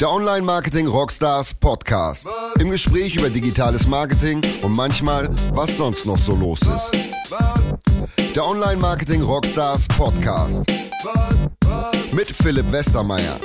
Der Online Marketing Rockstars Podcast. Im Gespräch über digitales Marketing und manchmal, was sonst noch so los ist. Der Online Marketing Rockstars Podcast. Mit Philipp Westermeier.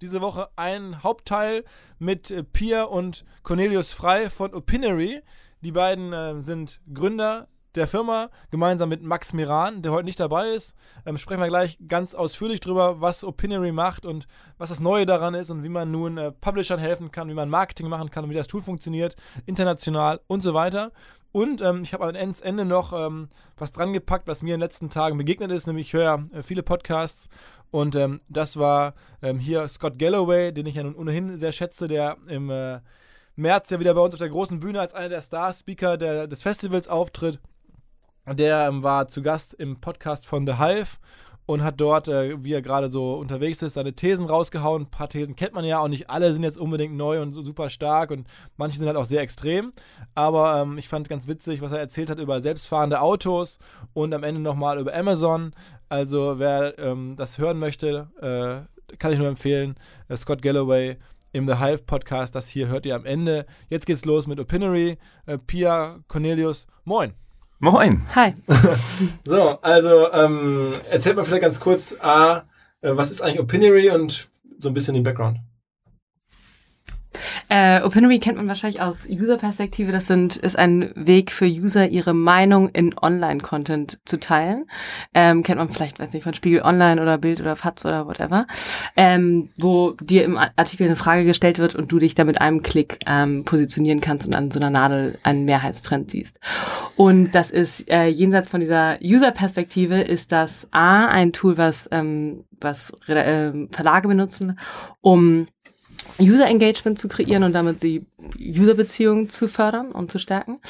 Diese Woche ein Hauptteil mit äh, Pia und Cornelius Frei von Opinory. Die beiden äh, sind Gründer der Firma, gemeinsam mit Max Miran, der heute nicht dabei ist. Ähm, sprechen wir gleich ganz ausführlich drüber, was Opinory macht und was das Neue daran ist und wie man nun äh, Publishern helfen kann, wie man Marketing machen kann und wie das Tool funktioniert, international und so weiter. Und ähm, ich habe am Ende noch ähm, was dran gepackt, was mir in den letzten Tagen begegnet ist, nämlich ich höre äh, viele Podcasts und ähm, das war ähm, hier Scott Galloway, den ich ja nun ohnehin sehr schätze, der im äh, März ja wieder bei uns auf der großen Bühne als einer der Star-Speaker des Festivals auftritt. Der ähm, war zu Gast im Podcast von The Hive und hat dort, äh, wie er gerade so unterwegs ist, seine Thesen rausgehauen. Ein paar Thesen kennt man ja auch nicht alle sind jetzt unbedingt neu und super stark und manche sind halt auch sehr extrem. Aber ähm, ich fand ganz witzig, was er erzählt hat über selbstfahrende Autos und am Ende nochmal über Amazon. Also wer ähm, das hören möchte, äh, kann ich nur empfehlen. Äh, Scott Galloway im The Hive Podcast. Das hier hört ihr am Ende. Jetzt geht's los mit Opinory. Äh, Pia Cornelius, moin. Moin. Hi. so, also ähm, erzählt mal vielleicht ganz kurz, A, äh, was ist eigentlich Opinory und so ein bisschen den Background. Äh, Opinory kennt man wahrscheinlich aus User-Perspektive. Das sind, ist ein Weg für User, ihre Meinung in Online-Content zu teilen. Ähm, kennt man vielleicht, weiß nicht, von Spiegel Online oder Bild oder FATS oder whatever. Ähm, wo dir im Artikel eine Frage gestellt wird und du dich da mit einem Klick ähm, positionieren kannst und an so einer Nadel einen Mehrheitstrend siehst. Und das ist äh, jenseits von dieser User-Perspektive ist das A, ein Tool, was, ähm, was äh, Verlage benutzen, um User Engagement zu kreieren und damit die User-Beziehungen zu fördern und zu stärken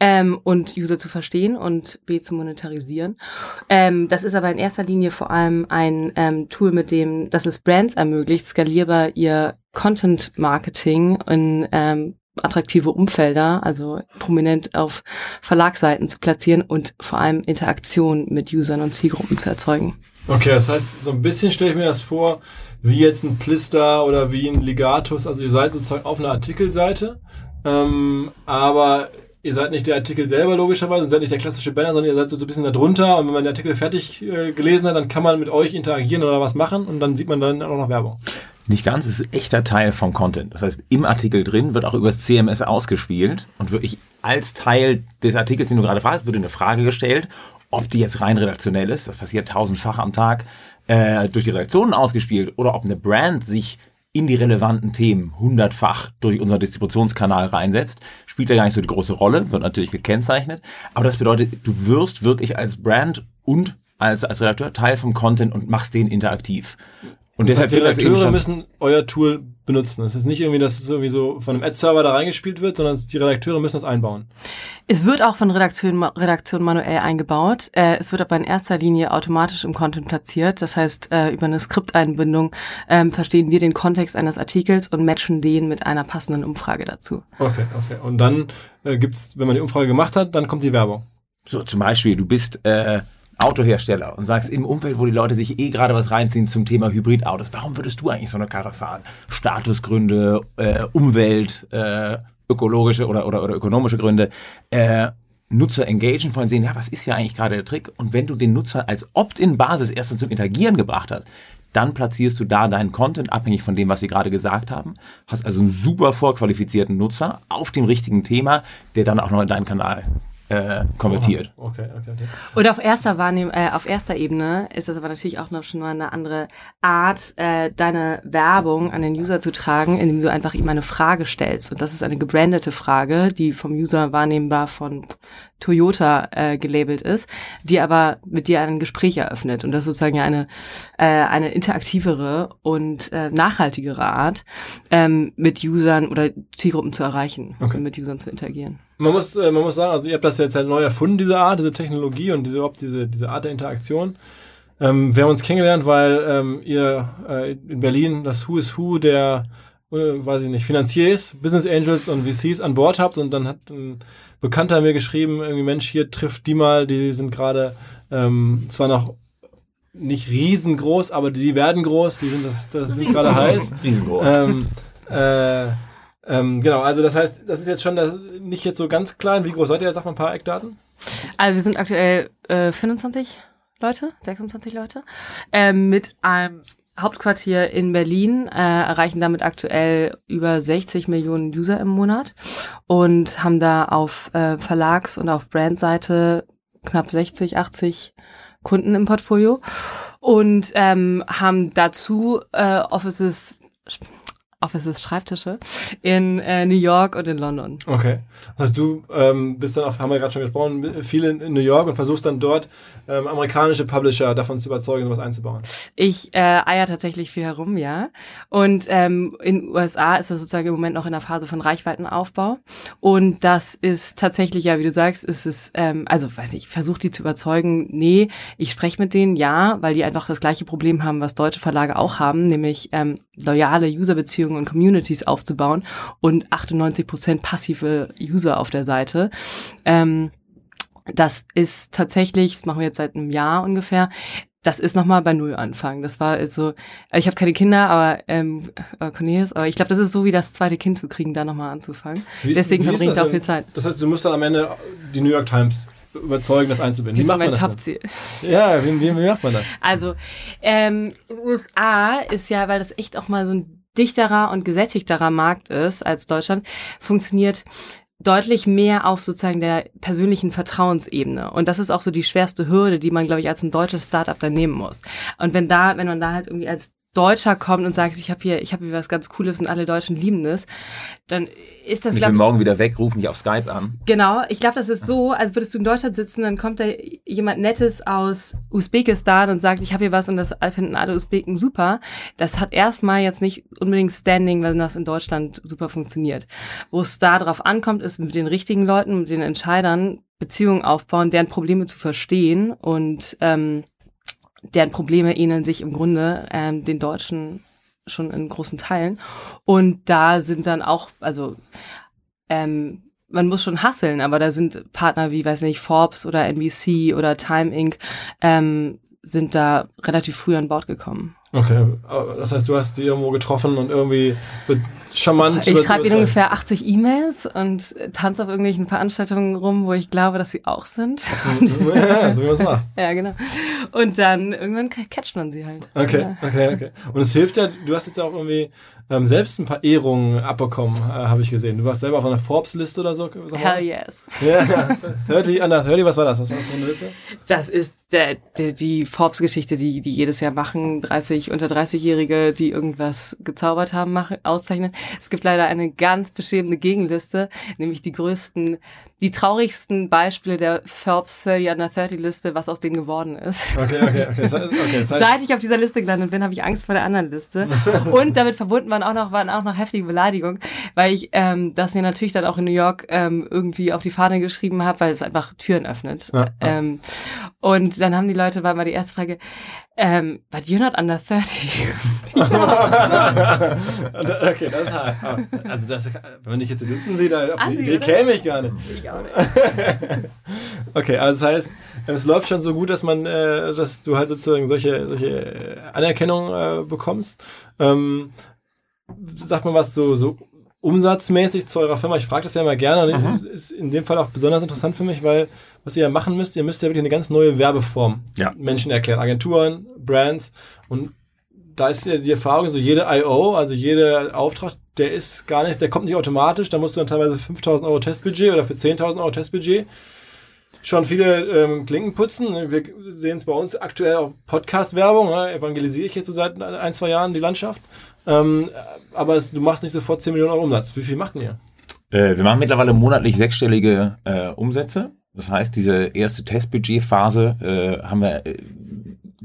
ähm, und User zu verstehen und B zu monetarisieren. Ähm, das ist aber in erster Linie vor allem ein ähm, Tool, mit dem das es Brands ermöglicht, skalierbar ihr Content-Marketing in ähm, attraktive Umfelder, also prominent auf Verlagsseiten zu platzieren und vor allem Interaktion mit Usern und Zielgruppen zu erzeugen. Okay, das heißt, so ein bisschen stelle ich mir das vor, wie jetzt ein Plister oder wie ein Ligatus. Also ihr seid sozusagen auf einer Artikelseite, ähm, aber ihr seid nicht der Artikel selber logischerweise und seid nicht der klassische Banner, sondern ihr seid so ein bisschen darunter und wenn man den Artikel fertig äh, gelesen hat, dann kann man mit euch interagieren oder was machen und dann sieht man dann auch noch Werbung. Nicht ganz, es ist echter Teil vom Content. Das heißt, im Artikel drin wird auch über das CMS ausgespielt und wirklich als Teil des Artikels, den du gerade fragst, wird eine Frage gestellt, ob die jetzt rein redaktionell ist, das passiert tausendfach am Tag, äh, durch die Redaktionen ausgespielt oder ob eine Brand sich in die relevanten Themen hundertfach durch unseren Distributionskanal reinsetzt, spielt ja gar nicht so die große Rolle, wird natürlich gekennzeichnet. Aber das bedeutet, du wirst wirklich als Brand und als, als Redakteur Teil vom Content und machst den interaktiv. Und das deshalb heißt, die Redakteure müssen euer Tool benutzen. Es ist nicht irgendwie, dass es irgendwie so von einem Ad-Server da reingespielt wird, sondern die Redakteure müssen das einbauen. Es wird auch von Redaktion, Redaktion manuell eingebaut. Äh, es wird aber in erster Linie automatisch im Content platziert. Das heißt, äh, über eine Skripteinbindung ähm, verstehen wir den Kontext eines Artikels und matchen den mit einer passenden Umfrage dazu. Okay, okay. Und dann äh, gibt's, wenn man die Umfrage gemacht hat, dann kommt die Werbung. So, zum Beispiel, du bist äh, Autohersteller und sagst im Umfeld, wo die Leute sich eh gerade was reinziehen zum Thema Hybridautos, warum würdest du eigentlich so eine Karre fahren? Statusgründe, äh, Umwelt, äh, ökologische oder, oder, oder ökonomische Gründe. Äh, Nutzer engagen, von sehen, ja, was ist hier eigentlich gerade der Trick? Und wenn du den Nutzer als Opt-in-Basis erstmal zum Interagieren gebracht hast, dann platzierst du da deinen Content abhängig von dem, was sie gerade gesagt haben. Hast also einen super vorqualifizierten Nutzer auf dem richtigen Thema, der dann auch noch in deinen Kanal äh, konvertiert. Oh, okay, okay, okay. Und auf erster Wahrnehm äh, auf erster Ebene ist das aber natürlich auch noch schon mal eine andere Art, äh, deine Werbung an den User zu tragen, indem du einfach ihm eine Frage stellst. Und das ist eine gebrandete Frage, die vom User wahrnehmbar von Toyota äh, gelabelt ist, die aber mit dir ein Gespräch eröffnet. Und das ist sozusagen eine, äh, eine interaktivere und äh, nachhaltigere Art, ähm, mit Usern oder Zielgruppen zu erreichen okay. und mit Usern zu interagieren. Man muss, äh, man muss sagen, also ihr habt das jetzt halt neu erfunden, diese Art, diese Technologie und diese, überhaupt diese, diese Art der Interaktion. Ähm, wir haben uns kennengelernt, weil ähm, ihr äh, in Berlin das Who is Who der, äh, weiß ich nicht, Finanziers, Business Angels und VCs an Bord habt und dann hat ein Bekannter mir geschrieben, irgendwie Mensch, hier trifft die mal, die sind gerade ähm, zwar noch nicht riesengroß, aber die werden groß, die sind, das, das sind gerade heiß. Riesengroß. Ähm, äh, ähm, genau, also das heißt, das ist jetzt schon das, nicht jetzt so ganz klein. Wie groß seid ihr? Sag mal ein paar Eckdaten. Also wir sind aktuell äh, 25 Leute, 26 Leute, ähm, mit einem Hauptquartier in Berlin, äh, erreichen damit aktuell über 60 Millionen User im Monat und haben da auf äh, Verlags- und auf Brandseite knapp 60, 80 Kunden im Portfolio und ähm, haben dazu äh, Offices Offices, Schreibtische in äh, New York und in London. Okay. Also du ähm, bist dann auch, haben wir gerade schon gesprochen, viel in, in New York und versuchst dann dort ähm, amerikanische Publisher davon zu überzeugen, sowas einzubauen. Ich äh, eier tatsächlich viel herum, ja. Und ähm, in USA ist das sozusagen im Moment noch in der Phase von Reichweitenaufbau. Und das ist tatsächlich, ja, wie du sagst, ist es, ähm, also weiß nicht, ich versuche die zu überzeugen, nee, ich spreche mit denen, ja, weil die einfach das gleiche Problem haben, was deutsche Verlage auch haben, nämlich ähm, loyale Userbeziehungen und Communities aufzubauen und 98 Prozent passive User auf der Seite. Ähm, das ist tatsächlich, das machen wir jetzt seit einem Jahr ungefähr, das ist nochmal bei Null anfangen. Das war so, ich habe keine Kinder, aber ähm, äh, Cornelius, aber ich glaube, das ist so wie das zweite Kind zu kriegen, da nochmal anzufangen. Ist, Deswegen verbringe ich da auch viel Zeit. Das heißt, du musst dann am Ende die New York Times überzeugen, das einzubinden. Wie macht man das? Top-Ziel. Ja, wie, wie, wie, macht man das? Also, ähm, USA ist ja, weil das echt auch mal so ein dichterer und gesättigterer Markt ist als Deutschland, funktioniert deutlich mehr auf sozusagen der persönlichen Vertrauensebene. Und das ist auch so die schwerste Hürde, die man, glaube ich, als ein deutsches Startup dann nehmen muss. Und wenn da, wenn man da halt irgendwie als Deutscher kommt und sagt, ich habe hier, ich habe hier was ganz Cooles und alle Deutschen lieben das, dann ist das. Ich bin morgen wieder weg, ruf mich auf Skype an. Genau, ich glaube, das ist so, als würdest du in Deutschland sitzen, dann kommt da jemand Nettes aus Usbekistan und sagt, ich habe hier was und das finden alle Usbeken super. Das hat erstmal jetzt nicht unbedingt Standing, wenn das in Deutschland super funktioniert. Wo es da drauf ankommt, ist mit den richtigen Leuten, mit den Entscheidern Beziehungen aufbauen, deren Probleme zu verstehen und ähm, deren Probleme ähneln sich im Grunde ähm, den Deutschen schon in großen Teilen. Und da sind dann auch, also ähm, man muss schon hasseln, aber da sind Partner wie, weiß nicht, Forbes oder NBC oder Time Inc. Ähm, sind da relativ früh an Bord gekommen. Okay, das heißt, du hast die irgendwo getroffen und irgendwie charmant. Ich schreibe ihnen ungefähr 80 E-Mails und tanze auf irgendwelchen Veranstaltungen rum, wo ich glaube, dass sie auch sind. ja, so wie man es macht. ja, genau. Und dann irgendwann catcht man sie halt. Okay, ja. okay, okay. Und es hilft ja, du hast jetzt auch irgendwie ähm, selbst ein paar Ehrungen abbekommen, äh, habe ich gesehen. Du warst selber auf einer Forbes-Liste oder so. Hell yes. Ja, ja. Hörte, Anna, hör was war das? Was war das für eine Liste? Das ist der, der, die Forbes-Geschichte, die die jedes Jahr machen. 30, unter 30-Jährige, die irgendwas gezaubert haben, machen, auszeichnen. Es gibt leider eine ganz beschämende Gegenliste, nämlich die größten, die traurigsten Beispiele der Forbes 30 Under 30 Liste, was aus denen geworden ist. Okay, okay, okay. okay Seit ich auf dieser Liste gelandet bin, habe ich Angst vor der anderen Liste. Und damit verbunden waren auch noch, waren auch noch heftige Beleidigungen, weil ich ähm, das mir natürlich dann auch in New York ähm, irgendwie auf die Fahne geschrieben habe, weil es einfach Türen öffnet. Ja, ja. Ähm, und dann haben die Leute, war mal die erste Frage, ähm, but you're not under 30. okay, das ist halt. Also, das, wenn ich jetzt hier sitzen sehe, da auf die Idee käme ich gar nicht. Ich auch nicht. okay, also das heißt, es läuft schon so gut, dass man, äh, dass du halt sozusagen solche, solche Anerkennung äh, bekommst. Ähm, sag mal was so, so umsatzmäßig zu eurer Firma. Ich frage das ja immer gerne. Mhm. Ist in dem Fall auch besonders interessant für mich, weil was ihr ja machen müsst, ihr müsst ja wirklich eine ganz neue Werbeform ja. Menschen erklären. Agenturen, Brands und da ist ja die Erfahrung, so jede I.O., also jeder Auftrag, der ist gar nicht, der kommt nicht automatisch, da musst du dann teilweise 5000 Euro Testbudget oder für 10.000 Euro Testbudget schon viele ähm, Klinken putzen. Wir sehen es bei uns aktuell auch Podcast-Werbung, ne? evangelisiere ich jetzt so seit ein, zwei Jahren die Landschaft. Ähm, aber es, du machst nicht sofort 10 Millionen Euro Umsatz. Wie viel macht ihr? Äh, wir machen mittlerweile monatlich sechsstellige äh, Umsätze. Das heißt, diese erste Testbudgetphase äh, haben wir äh,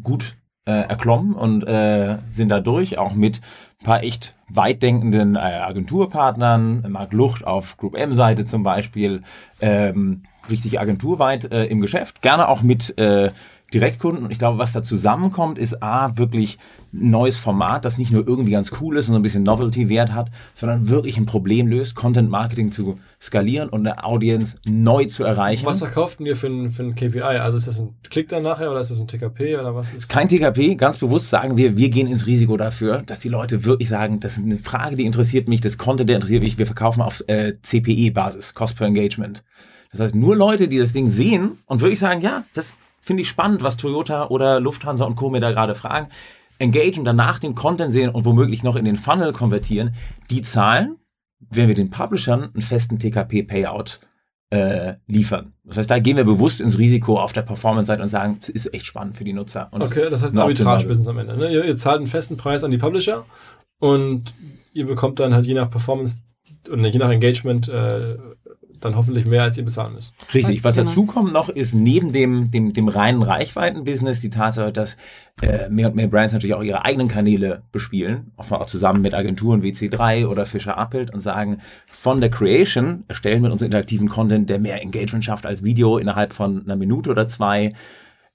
gut äh, erklommen und äh, sind da durch, auch mit ein paar echt weitdenkenden Agenturpartnern, Marc Lucht auf Group M-Seite zum Beispiel, ähm, richtig agenturweit im Geschäft, gerne auch mit Direktkunden. Und ich glaube, was da zusammenkommt, ist A, wirklich neues Format, das nicht nur irgendwie ganz cool ist und so ein bisschen Novelty-Wert hat, sondern wirklich ein Problem löst, Content Marketing zu skalieren und eine Audience neu zu erreichen. Was verkauft denn ihr für ein, für ein KPI? Also ist das ein Klick dann nachher oder ist das ein TKP oder was ist? Kein TKP, ganz bewusst sagen wir, wir gehen ins Risiko dafür, dass die Leute wirklich sagen, das ist eine Frage, die interessiert mich, das Content, der interessiert mich, wir verkaufen auf äh, CPE-Basis, Cost per Engagement. Das heißt, nur Leute, die das Ding sehen und wirklich sagen, ja, das finde ich spannend, was Toyota oder Lufthansa und Co. mir da gerade fragen, engagen, danach den Content sehen und womöglich noch in den Funnel konvertieren, die zahlen, wenn wir den Publishern einen festen TKP-Payout äh, liefern. Das heißt, da gehen wir bewusst ins Risiko auf der Performance-Seite und sagen, es ist echt spannend für die Nutzer. Und okay, das heißt ein Arbitrage-Business am Ende. Ne? Ihr, ihr, zahlt einen festen Preis an die Publisher und ihr bekommt dann halt je nach Performance und je nach Engagement äh, dann hoffentlich mehr, als ihr bezahlen müsst. Richtig. Was genau. dazu kommt noch, ist neben dem, dem, dem reinen Reichweiten-Business die Tatsache, dass äh, mehr und mehr Brands natürlich auch ihre eigenen Kanäle bespielen, oft auch zusammen mit Agenturen wie C3 oder Fischer Appelt und sagen, von der Creation erstellen wir unseren interaktiven Content, der mehr Engagement schafft als Video innerhalb von einer Minute oder zwei,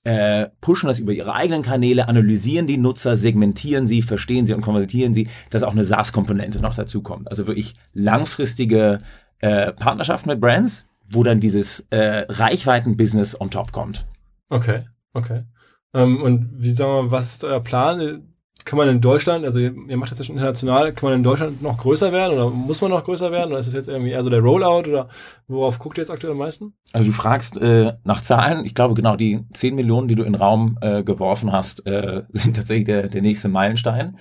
äh, pushen das über ihre eigenen Kanäle, analysieren die Nutzer, segmentieren sie, verstehen sie und konvertieren sie, dass auch eine SaaS-Komponente noch dazu kommt. Also wirklich langfristige äh, Partnerschaften mit Brands, wo dann dieses äh, Reichweiten-Business on top kommt. Okay, okay. Ähm, und wie sagen wir, was ist euer Plan? Kann man in Deutschland, also ihr, ihr macht das ja schon international, kann man in Deutschland noch größer werden oder muss man noch größer werden? Oder ist es jetzt irgendwie eher so der Rollout oder worauf guckt ihr jetzt aktuell am meisten? Also du fragst äh, nach Zahlen. Ich glaube genau, die 10 Millionen, die du in den Raum äh, geworfen hast, äh, sind tatsächlich der, der nächste Meilenstein.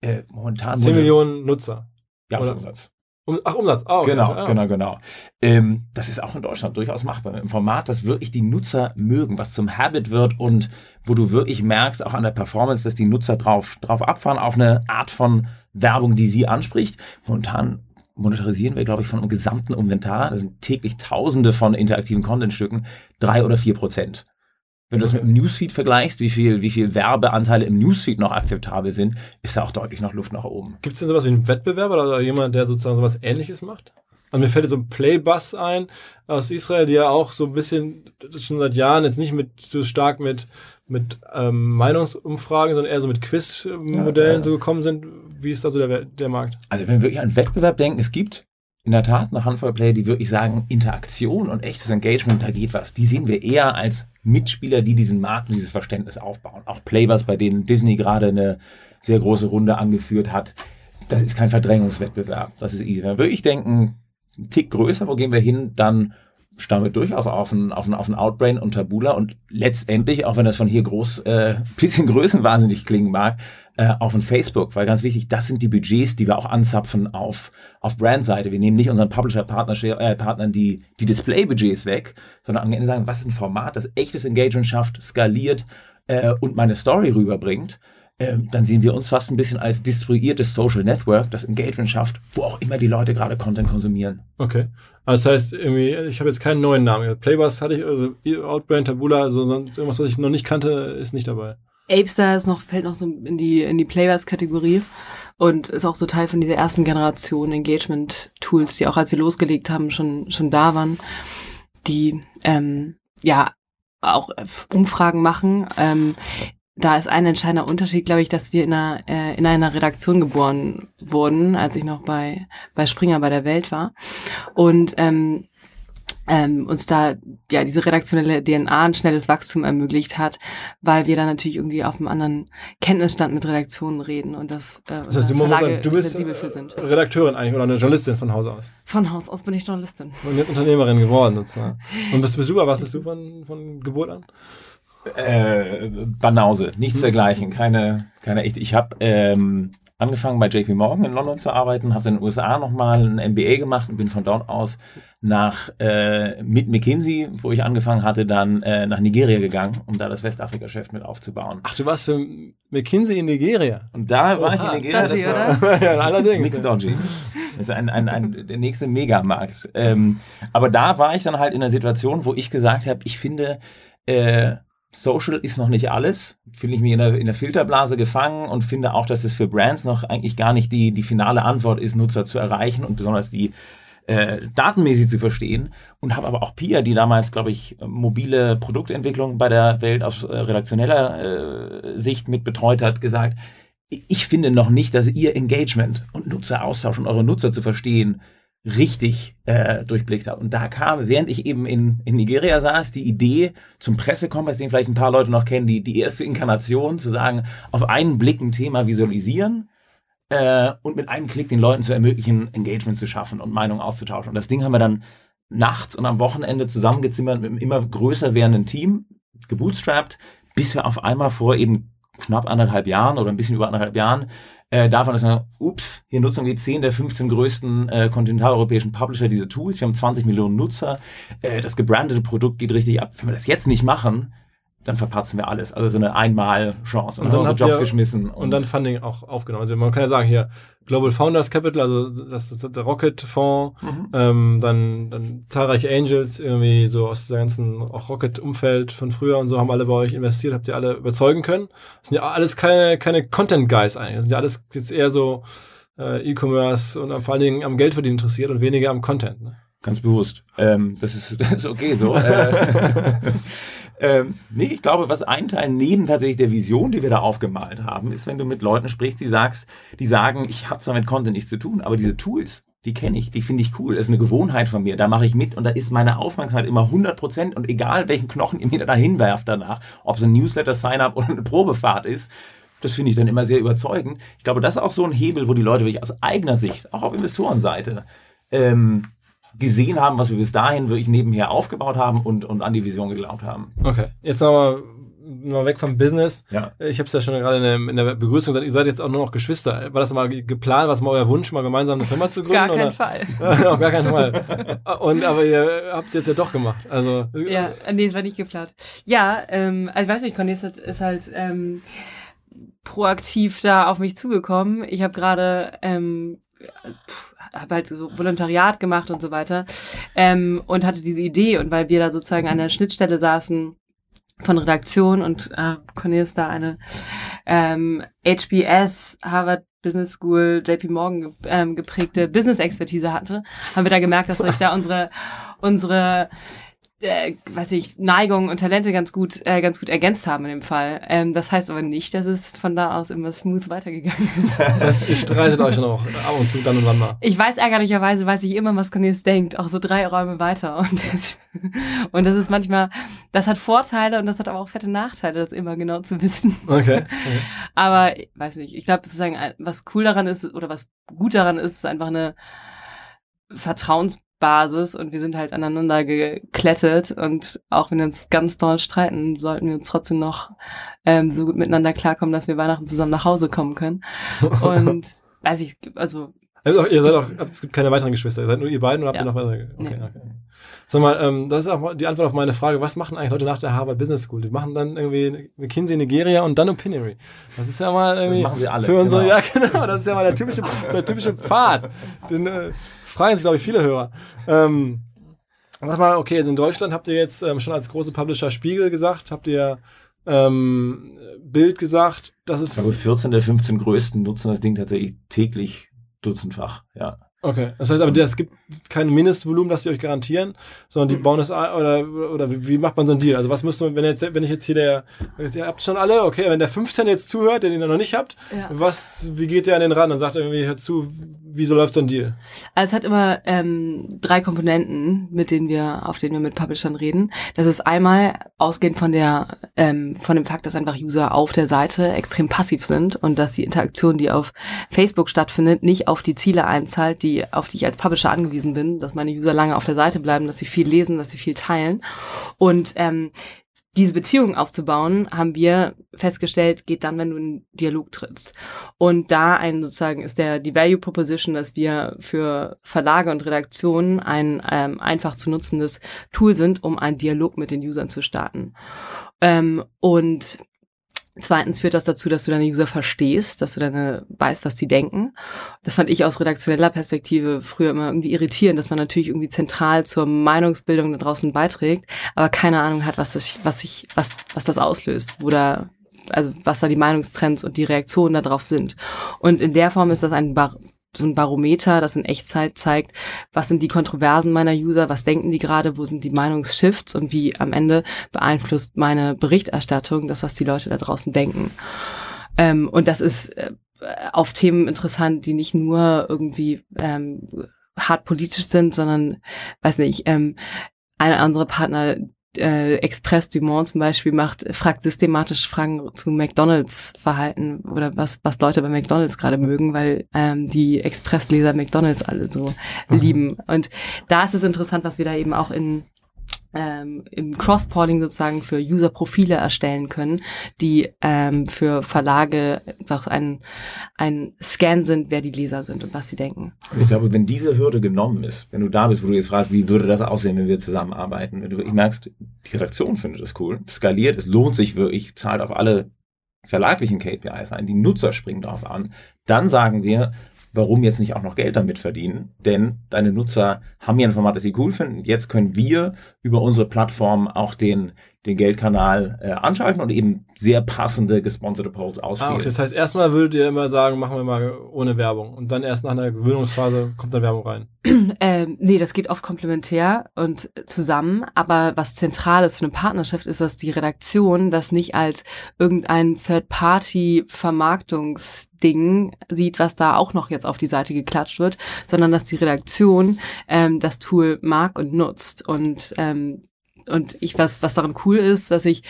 Äh, momentan 10 Millionen Nutzer. Ja, Umsatz. Um, ach, Umsatz. Ah, okay. Genau, ah. genau, genau. Ähm, das ist auch in Deutschland durchaus machbar. Im Format, das wirklich die Nutzer mögen, was zum Habit wird und wo du wirklich merkst, auch an der Performance, dass die Nutzer drauf, drauf abfahren, auf eine Art von Werbung, die sie anspricht. Momentan monetarisieren wir, glaube ich, von einem gesamten Inventar, das sind täglich tausende von interaktiven Contentstücken, drei oder vier Prozent. Wenn du das mit dem Newsfeed vergleichst, wie viel, wie viel Werbeanteile im Newsfeed noch akzeptabel sind, ist da auch deutlich noch Luft nach oben. Gibt es denn sowas wie einen Wettbewerber oder jemand, der sozusagen sowas ähnliches macht? Und mir fällt so ein Playbus ein aus Israel, die ja auch so ein bisschen schon seit Jahren jetzt nicht mit so stark mit, mit ähm, Meinungsumfragen, sondern eher so mit Quizmodellen ja, ja. so gekommen sind. Wie ist da so der, der Markt? Also wenn wir wirklich an Wettbewerb denken, es gibt in der Tat eine Handvoll Player, die wirklich sagen, Interaktion und echtes Engagement, da geht was. Die sehen wir eher als Mitspieler, die diesen Markt und dieses Verständnis aufbauen. Auch Players, bei denen Disney gerade eine sehr große Runde angeführt hat. Das ist kein Verdrängungswettbewerb. Das ist easy. Wenn wir wirklich denken, ein Tick größer, wo gehen wir hin, dann stammen wir durchaus auf ein, auf ein, auf ein Outbrain und Tabula und letztendlich, auch wenn das von hier groß, äh, bisschen größenwahnsinnig klingen mag, äh, auf ein Facebook, weil ganz wichtig, das sind die Budgets, die wir auch anzapfen auf, auf Brandseite. Wir nehmen nicht unseren Publisher-Partnern äh, die, die Display-Budgets weg, sondern am Ende sagen, was ist ein Format, das echtes Engagement schafft, skaliert äh, und meine Story rüberbringt. Ähm, dann sehen wir uns fast ein bisschen als distribuiertes Social Network, das Engagement schafft, wo auch immer die Leute gerade Content konsumieren. Okay. Also das heißt, irgendwie, ich habe jetzt keinen neuen Namen. Playbus hatte ich, also Outbrand, Tabula, also irgendwas, was ich noch nicht kannte, ist nicht dabei. Apestar ist noch, fällt noch so in die, in die Playbus-Kategorie und ist auch so Teil von dieser ersten Generation Engagement-Tools, die auch als wir losgelegt haben, schon, schon da waren, die, ähm, ja, auch Umfragen machen. Ähm, da ist ein entscheidender Unterschied, glaube ich, dass wir in einer, äh, in einer Redaktion geboren wurden, als ich noch bei, bei Springer bei der Welt war. Und ähm, ähm, uns da ja diese redaktionelle DNA ein schnelles Wachstum ermöglicht hat, weil wir da natürlich irgendwie auf einem anderen Kenntnisstand mit Redaktionen reden und das, äh, das heißt, du, musst sagen, du bist Redakteurin eigentlich oder eine Journalistin von Haus aus. Von Haus aus bin ich Journalistin. Und jetzt Unternehmerin geworden sozusagen. Und bist, bist du, was bist du von, von Geburt an? Äh, Banause, nichts dergleichen, keine, keine echt. Ich habe ähm, angefangen bei JP Morgan in London zu arbeiten, habe in den USA nochmal ein MBA gemacht und bin von dort aus nach äh, mit McKinsey, wo ich angefangen hatte, dann äh, nach Nigeria gegangen, um da das Westafrika-Geschäft mit aufzubauen. Ch, du warst für McKinsey in Nigeria? Und da war Oha, ich in Nigeria. Dodgy, das war, ja, allerdings. Mix Dodgy. Das ist ein, ein, ein, der nächste Megamarkt. Ähm, aber da war ich dann halt in einer Situation, wo ich gesagt habe, ich finde, äh, Social ist noch nicht alles. Fühle ich mich in der, in der Filterblase gefangen und finde auch, dass es für Brands noch eigentlich gar nicht die, die finale Antwort ist, Nutzer zu erreichen und besonders die äh, datenmäßig zu verstehen. Und habe aber auch Pia, die damals, glaube ich, mobile Produktentwicklung bei der Welt aus äh, redaktioneller äh, Sicht mit betreut hat, gesagt, ich finde noch nicht, dass ihr Engagement und Nutzeraustausch und eure Nutzer zu verstehen richtig äh, durchblickt habt. Und da kam, während ich eben in, in Nigeria saß, die Idee zum Pressekongress, den vielleicht ein paar Leute noch kennen, die, die erste Inkarnation, zu sagen, auf einen Blick ein Thema visualisieren äh, und mit einem Klick den Leuten zu ermöglichen, Engagement zu schaffen und Meinungen auszutauschen. Und das Ding haben wir dann nachts und am Wochenende zusammengezimmert mit einem immer größer werdenden Team, gebootstrapped, bis wir auf einmal vor eben knapp anderthalb Jahren oder ein bisschen über anderthalb Jahren äh, davon ist man, ups, hier nutzen wir 10 der 15 größten äh, kontinentaleuropäischen Publisher diese Tools. Wir haben 20 Millionen Nutzer. Äh, das gebrandete Produkt geht richtig ab. Wenn wir das jetzt nicht machen, dann verpatzen wir alles. Also so eine Einmalchance. Und, und dann unsere Jobs ihr- geschmissen. Und dann Funding auch aufgenommen. Also man kann ja sagen, hier Global Founders Capital, also das ist der Rocket-Fonds, Mhm. ähm, dann, dann zahlreiche Angels, irgendwie so aus der ganzen auch Rocket-Umfeld von früher und so haben alle bei euch investiert, habt ihr alle überzeugen können. Das sind ja alles keine, keine Content-Guys eigentlich. Das sind ja alles jetzt eher so äh, E-Commerce und vor allen Dingen am Geldverdienen interessiert und weniger am Content. Ne? Ganz bewusst. Ähm, das, ist, das ist okay so. äh, ähm, nee, ich glaube, was ein Teil neben tatsächlich der Vision, die wir da aufgemalt haben, ist, wenn du mit Leuten sprichst, die sagst, die sagen, ich habe zwar mit Content nichts zu tun, aber diese Tools, die kenne ich, die finde ich cool. Das ist eine Gewohnheit von mir. Da mache ich mit und da ist meine Aufmerksamkeit immer 100% und egal welchen Knochen ihr mir da hinwerft danach, ob es ein Newsletter-Sign-up oder eine Probefahrt ist, das finde ich dann immer sehr überzeugend. Ich glaube, das ist auch so ein Hebel, wo die Leute wirklich aus eigener Sicht, auch auf Investorenseite, ähm, gesehen haben, was wir bis dahin wirklich nebenher aufgebaut haben und, und an die Vision geglaubt haben. Okay, jetzt nochmal mal weg vom Business. Ja. Ich habe es ja schon gerade in der, in der Begrüßung gesagt, ihr seid jetzt auch nur noch Geschwister. War das mal ge- geplant, was mal euer Wunsch, mal gemeinsam eine Firma zu gründen? Gar keinen oder? Fall. Auf gar keinen Fall. Und aber ihr habt es jetzt ja doch gemacht. Also Ja, nee, es war nicht geplant. Ja, ähm, also ich weiß nicht, Cornelis hat- ist halt ähm, proaktiv da auf mich zugekommen. Ich habe gerade ähm, habe halt so Volontariat gemacht und so weiter ähm, und hatte diese Idee. Und weil wir da sozusagen an der Schnittstelle saßen von Redaktion und äh, Cornelis da eine ähm, HBS Harvard Business School JP Morgan ähm, geprägte Business Expertise hatte, haben wir da gemerkt, dass sich da unsere unsere äh, weiß ich, Neigungen und Talente ganz gut, äh, ganz gut ergänzt haben in dem Fall. Ähm, das heißt aber nicht, dass es von da aus immer smooth weitergegangen ist. das heißt, ihr streitet euch auch ab und zu dann und wann mal. Ich weiß ärgerlicherweise, weiß ich immer, was Cornelis denkt, auch so drei Räume weiter. Und das, und das ist manchmal, das hat Vorteile und das hat aber auch fette Nachteile, das immer genau zu wissen. Okay. Aber ich weiß nicht, ich glaube sozusagen, ein- was cool daran ist oder was gut daran ist, ist einfach eine Vertrauensbasis und wir sind halt aneinander geklettet und auch wenn wir uns ganz doll streiten, sollten wir uns trotzdem noch ähm, so gut miteinander klarkommen, dass wir Weihnachten zusammen nach Hause kommen können. Und weiß ich, also Also, ihr seid auch, es gibt keine weiteren Geschwister. Ihr seid nur ihr beiden oder habt Ja. ihr noch weitere? Okay, Nee. okay. Sag mal, ähm, das ist auch die Antwort auf meine Frage. Was machen eigentlich Leute nach der Harvard Business School? Die machen dann irgendwie McKinsey in Nigeria und dann Opinory. Das ist ja mal irgendwie machen sie alle, für unsere, genau. ja genau, das ist ja mal der typische, der typische Pfad. Den äh, fragen sich, glaube ich, viele Hörer. Ähm, sag mal, okay, jetzt in Deutschland habt ihr jetzt ähm, schon als große Publisher Spiegel gesagt, habt ihr ähm, Bild gesagt, das Ich ist glaube, 14 der 15 größten nutzen das Ding tatsächlich täglich dutzendfach. Ja. Okay, das heißt aber, es gibt kein Mindestvolumen, das sie euch garantieren, sondern die bauen es ein, oder, oder wie, wie macht man so einen Deal? Also was müsste man, wenn jetzt, wenn ich jetzt hier der, ihr habt schon alle, okay, wenn der 15 jetzt zuhört, den ihr noch nicht habt, Ja. was, wie geht der an den ran und sagt irgendwie, hör zu, wie so läuft so ein Deal? Also es hat immer ähm, drei Komponenten, mit denen wir, auf denen wir mit Publishern reden. Das ist einmal ausgehend von der, ähm, von dem Fakt, dass einfach User auf der Seite extrem passiv sind und dass die Interaktion, die auf Facebook stattfindet, nicht auf die Ziele einzahlt, die, auf die ich als Publisher angewiesen bin, dass meine User lange auf der Seite bleiben, dass sie viel lesen, dass sie viel teilen. Und ähm, diese Beziehung aufzubauen, haben wir festgestellt, geht dann, wenn du in Dialog trittst. Und da ein sozusagen ist der die Value Proposition, dass wir für Verlage und Redaktionen ein ähm, einfach zu nutzendes Tool sind, um einen Dialog mit den Usern zu starten. Ähm, und Zweitens führt das dazu, dass du deine User verstehst, dass du deine weißt, was die denken. Das fand ich aus redaktioneller Perspektive früher immer irgendwie irritierend, dass man natürlich irgendwie zentral zur Meinungsbildung da draußen beiträgt, aber keine Ahnung hat, was das, was ich, was, was das auslöst, wo da, also was da die Meinungstrends und die Reaktionen darauf sind. Und in der Form ist das ein Bar so ein Barometer, das in Echtzeit zeigt, was sind die Kontroversen meiner User, was denken die gerade, wo sind die Meinungsshifts und wie am Ende beeinflusst meine Berichterstattung das, was die Leute da draußen denken. Ähm, und das ist äh, auf Themen interessant, die nicht nur irgendwie ähm, hart politisch sind, sondern, weiß nicht, ähm, eine andere Partner, äh, Express Dumont zum Beispiel macht, fragt systematisch Fragen zu McDonalds Verhalten oder was, was Leute bei McDonalds gerade mögen, weil ähm, die Expressleser McDonalds alle so mhm. lieben. Und da ist es interessant, was wir da eben auch in ähm, im Cross-Polling sozusagen für User-Profile erstellen können, die ähm, für Verlage einfach ein, ein Scan sind, wer die Leser sind und was sie denken. Und ich glaube, wenn diese Hürde genommen ist, wenn du da bist, wo du jetzt fragst, wie würde das aussehen, wenn wir zusammenarbeiten, wenn du ich merkst, die Redaktion findet das cool, skaliert, es lohnt sich wirklich, zahlt auf alle verlaglichen KPIs ein, die Nutzer springen darauf an, dann sagen wir, warum jetzt nicht auch noch Geld damit verdienen? Denn deine Nutzer haben ja ein Format, das sie cool finden. Jetzt können wir über unsere Plattform auch den, den Geldkanal äh, anschalten und eben sehr passende gesponserte Polls auswählen. Ah, okay. Das heißt, erstmal würdet ihr immer sagen, machen wir mal ohne Werbung und dann erst nach einer Gewöhnungsphase kommt dann Werbung rein. ähm, nee, das geht oft komplementär und zusammen, aber was zentral ist für eine Partnerschaft ist, dass die Redaktion das nicht als irgendein Third-Party-Vermarktungsding sieht, was da auch noch jetzt auf die Seite geklatscht wird, sondern dass die Redaktion ähm, das Tool mag und nutzt und ähm, und ich was, was daran cool ist, dass ich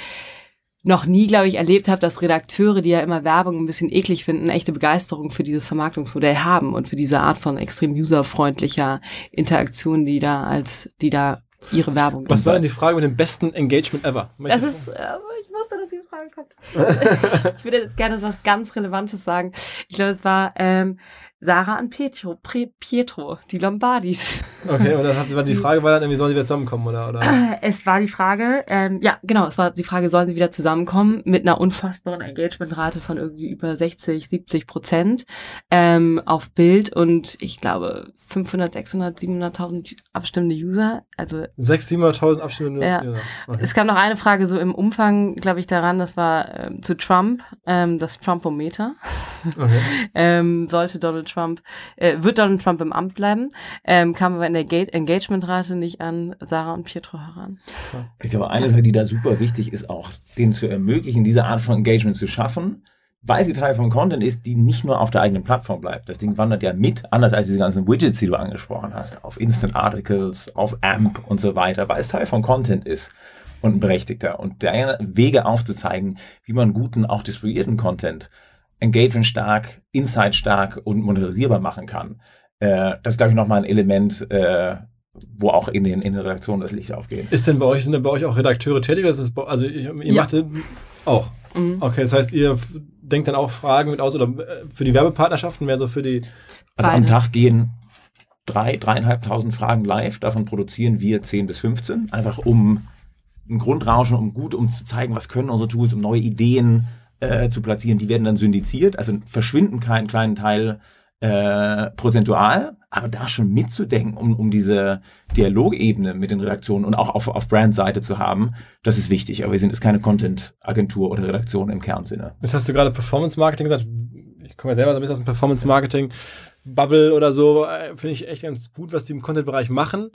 noch nie, glaube ich, erlebt habe, dass Redakteure, die ja immer Werbung ein bisschen eklig finden, echte Begeisterung für dieses Vermarktungsmodell haben und für diese Art von extrem userfreundlicher Interaktion, die da als, die da ihre Werbung. Was war denn die Frage mit dem besten Engagement ever? das ist, äh, ich wusste, dass die Frage kommt. ich würde jetzt gerne was ganz Relevantes sagen. Ich glaube, es war, ähm, Sarah und Pietro, Pietro, die Lombardis. Okay, und das hat, die Frage war dann irgendwie, sollen sie wieder zusammenkommen, oder? oder? Es war die Frage, ähm, ja, genau, es war die Frage, sollen sie wieder zusammenkommen mit einer unfassbaren Engagementrate von irgendwie über 60, 70 Prozent ähm, auf Bild und ich glaube 500, 600, 700.000 abstimmende User. Also 600, 700.000 abstimmende ja. User. Okay. Es kam noch eine Frage so im Umfang, glaube ich, daran, das war ähm, zu Trump, ähm, das Trumpometer. Okay. ähm, sollte Donald Trump, äh, wird Donald Trump im Amt bleiben, ähm, kam aber in der Engagementrate nicht an Sarah und Pietro heran. Ich glaube, eine Sache, die da super wichtig ist, auch denen zu ermöglichen, diese Art von Engagement zu schaffen, weil sie Teil von Content ist, die nicht nur auf der eigenen Plattform bleibt. Das Ding wandert ja mit, anders als diese ganzen Widgets, die du angesprochen hast, auf Instant Articles, auf AMP und so weiter, weil es Teil von Content ist und ein berechtigter. Und der Wege aufzuzeigen, wie man guten, auch distribuierten Content Engagement stark, Insight stark und monetarisierbar machen kann. Äh, das ist, glaube ich, nochmal ein Element, äh, wo auch in den, in den Redaktionen das Licht aufgeht. Ist denn bei euch, sind denn bei euch auch Redakteure tätig? Das ist, also ich, ihr ja. macht auch. Mhm. Okay, das heißt, ihr denkt dann auch Fragen mit aus oder äh, für die Werbepartnerschaften mehr so für die. Also Beides. am Tag gehen drei, dreieinhalbtausend Fragen live, davon produzieren wir zehn bis 15, einfach um ein Grundrauschen, um gut, um zu zeigen, was können unsere Tools, um neue Ideen äh, zu platzieren, die werden dann syndiziert, also verschwinden keinen kleinen Teil äh, prozentual, aber da schon mitzudenken, um, um diese Dialogebene mit den Redaktionen und auch auf, auf Brandseite zu haben, das ist wichtig. Aber wir sind jetzt keine Content-Agentur oder Redaktion im Kernsinne. Jetzt hast du gerade Performance-Marketing gesagt. Ich komme ja selber so ein bisschen aus dem Performance-Marketing. Bubble oder so, äh, finde ich echt ganz gut, was die im Content-Bereich machen.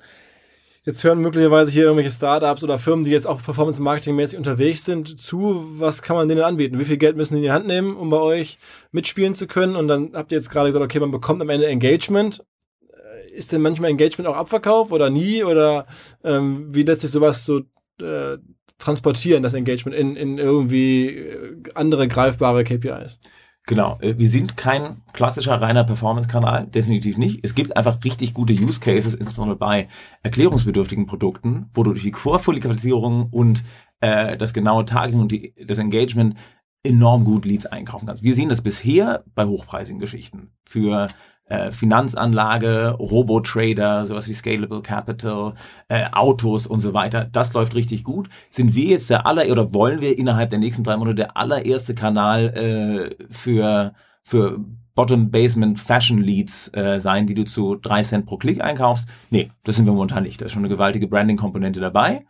Jetzt hören möglicherweise hier irgendwelche Startups oder Firmen, die jetzt auch Performance-Marketing-mäßig unterwegs sind, zu. Was kann man denen anbieten? Wie viel Geld müssen die in die Hand nehmen, um bei euch mitspielen zu können? Und dann habt ihr jetzt gerade gesagt, okay, man bekommt am Ende Engagement. Äh, ist denn manchmal Engagement auch Abverkauf oder nie? Oder ähm, wie lässt sich sowas so äh, transportieren, das Engagement, in, in irgendwie äh, andere greifbare KPIs? Genau, äh, wir sind kein klassischer reiner Performance-Kanal, definitiv nicht. Es gibt einfach richtig gute Use Cases, insbesondere bei erklärungsbedürftigen Produkten, wo du durch die Vorqualifizierung und äh, das genaue Targeting und die, das Engagement enorm gut Leads einkaufen kannst. Wir sehen das bisher bei hochpreisigen Geschichten für äh, Finanzanlage, Robo-Trader, sowas wie Scalable Capital, äh, Autos und so weiter. Das läuft richtig gut. Sind wir jetzt der aller oder wollen wir innerhalb der nächsten drei Monate der allererste Kanal äh, für für Bottom Basement Fashion Leads äh, sein, die du zu drei Cent pro Klick einkaufst? Nee, das sind wir momentan nicht. Da ist schon eine gewaltige Branding-Komponente dabei.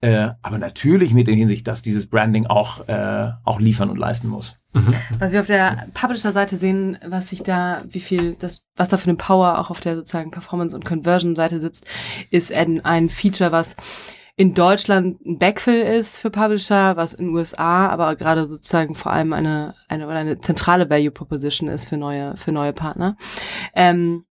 Äh, aber natürlich mit der Hinsicht, dass dieses Branding auch, äh, auch liefern und leisten muss. Mhm. Was wir auf der Publisher-Seite sehen, was sich da, wie viel, das, was da für eine Power auch auf der sozusagen Performance- und Conversion-Seite sitzt, ist ein, ein Feature, was in Deutschland ein Backfill ist für Publisher, was in USA aber gerade sozusagen vor allem eine, eine, eine zentrale Value Proposition ist für neue, für neue Partner. Ähm,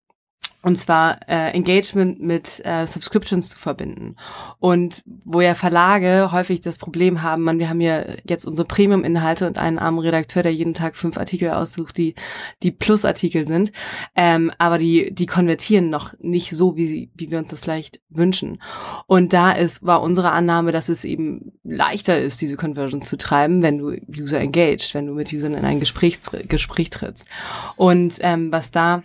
und zwar äh, Engagement mit äh, Subscriptions zu verbinden. Und wo ja Verlage häufig das Problem haben, man, wir haben ja jetzt unsere Premium-Inhalte und einen armen Redakteur, der jeden Tag fünf Artikel aussucht, die die Plus-Artikel sind, ähm, aber die die konvertieren noch nicht so, wie sie, wie wir uns das vielleicht wünschen. Und da ist war unsere Annahme, dass es eben leichter ist, diese Conversions zu treiben, wenn du User engaged, wenn du mit Usern in ein Gespräch, Gespräch trittst. Und ähm, was da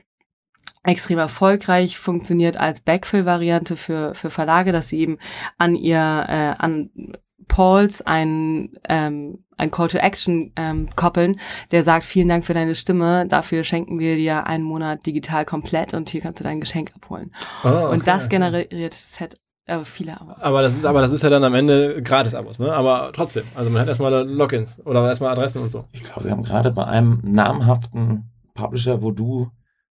extrem erfolgreich funktioniert als Backfill-Variante für, für Verlage, dass sie eben an ihr, äh, an Pauls ein, ähm, ein Call to Action ähm, koppeln, der sagt, vielen Dank für deine Stimme, dafür schenken wir dir einen Monat digital komplett und hier kannst du dein Geschenk abholen. Oh, okay, und das generiert fett äh, viele Abos. Aber das, ist, aber das ist ja dann am Ende Gratis-Abos, ne? Aber trotzdem, also man hat erstmal Logins oder erstmal Adressen und so. Ich glaube, wir haben gerade bei einem namhaften Publisher, wo du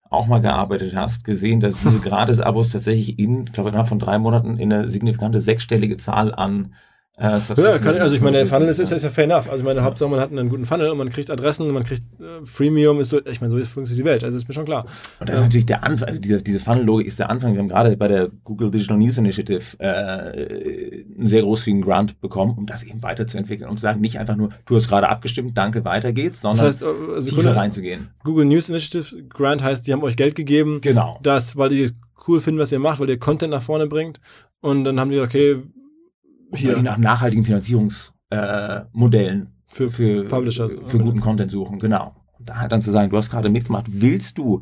auch mal gearbeitet hast, gesehen, dass diese Gratis-Abos tatsächlich in, ich glaube, innerhalb von drei Monaten in eine signifikante sechsstellige Zahl an äh, ja, kann, also ich meine, der Funnel ist, ist, ist ja fair enough. Also meine, Hauptsache man hat einen guten Funnel und man kriegt Adressen, man kriegt äh, Freemium, ist so, ich meine, so funktioniert die Welt, also ist mir schon klar. Und das ist natürlich der Anfang, also diese, diese Funnel-Logik ist der Anfang. Wir haben gerade bei der Google Digital News Initiative äh, einen sehr großzügigen Grant bekommen, um das eben weiterzuentwickeln, um zu sagen, nicht einfach nur, du hast gerade abgestimmt, danke, weiter geht's, sondern das heißt, also tiefer reinzugehen. Google News Initiative Grant heißt, die haben euch Geld gegeben, genau. das, weil die cool finden, was ihr macht, weil ihr Content nach vorne bringt und dann haben die gesagt, okay, hier. nach nachhaltigen Finanzierungsmodellen äh, für, für Publisher für guten Content suchen, genau. Da halt dann zu sagen, du hast gerade mitgemacht, willst du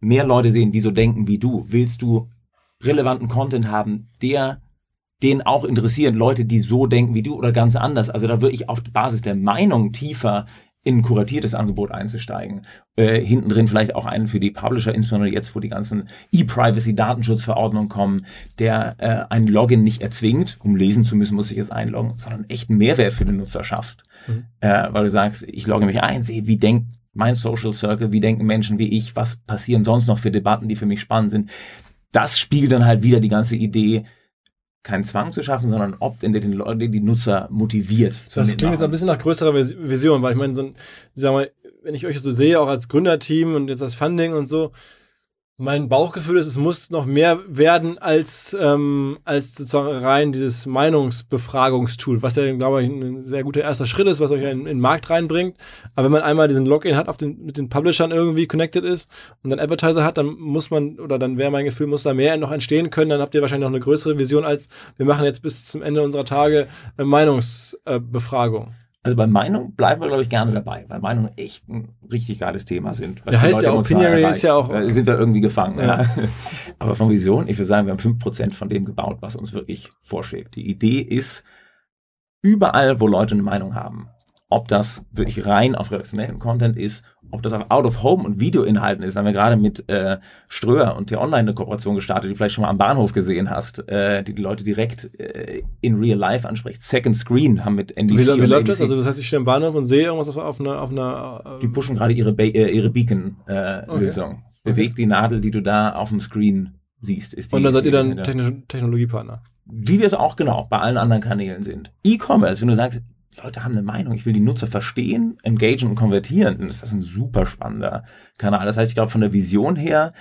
mehr Leute sehen, die so denken wie du? Willst du relevanten Content haben, der den auch interessieren, Leute, die so denken wie du oder ganz anders. Also da würde ich auf Basis der Meinung tiefer in ein kuratiertes Angebot einzusteigen. Äh, hinten drin vielleicht auch einen für die Publisher, insbesondere jetzt, wo die ganzen E-Privacy-Datenschutzverordnungen kommen, der äh, ein Login nicht erzwingt, um lesen zu müssen, muss ich jetzt einloggen, sondern echt einen Mehrwert für den Nutzer schaffst. Mhm. Äh, weil du sagst, ich logge mich ein, sehe, wie denkt mein Social Circle, wie denken Menschen wie ich, was passieren sonst noch für Debatten, die für mich spannend sind. Das spiegelt dann halt wieder die ganze Idee, keinen Zwang zu schaffen, sondern Opt-in, der den Leute, die Nutzer motiviert. Das klingt jetzt ein bisschen nach größerer Vision, weil ich meine, so ein, sag mal, wenn ich euch so sehe, auch als Gründerteam und jetzt das Funding und so, mein Bauchgefühl ist, es muss noch mehr werden als, ähm, als sozusagen rein dieses Meinungsbefragungstool, was ja, glaube ich, ein sehr guter erster Schritt ist, was euch in, in den Markt reinbringt. Aber wenn man einmal diesen Login hat, auf den, mit den Publishern irgendwie connected ist und dann Advertiser hat, dann muss man, oder dann wäre mein Gefühl, muss da mehr noch entstehen können, dann habt ihr wahrscheinlich noch eine größere Vision als, wir machen jetzt bis zum Ende unserer Tage äh, Meinungsbefragung. Äh, also bei Meinung bleiben wir, glaube ich, gerne dabei, weil Meinungen echt ein richtig geiles Thema sind. Ja, heißt ja Opinionary ist ja auch. Da sind wir irgendwie gefangen. Ja. Ja. Aber von Vision, ich würde sagen, wir haben fünf Prozent von dem gebaut, was uns wirklich vorschwebt. Die Idee ist, überall, wo Leute eine Meinung haben, ob das wirklich rein auf redaktionellen Content ist ob das auf Out-of-Home und Videoinhalten ist, haben wir gerade mit äh, Ströer und der Online eine Kooperation gestartet, die du vielleicht schon mal am Bahnhof gesehen hast, äh, die die Leute direkt äh, in Real Life anspricht. Second Screen haben mit NBC. Wie, wie läuft das? Also das heißt, ich stehe am Bahnhof und sehe irgendwas auf, auf einer... Auf einer äh, die pushen gerade ihre, Be äh, ihre Beacon-Lösung. Okay. Bewegt okay. die Nadel, die du da auf dem Screen siehst. Ist die, und dann seid ihr dann Technologiepartner? Wie wir es auch genau bei allen anderen Kanälen sind. E-Commerce, wenn du sagst, Leute haben eine Meinung, ich will die Nutzer verstehen, engagen und konvertieren, ist das ein super spannender Kanal. Das heißt, ich glaube, von der Vision her,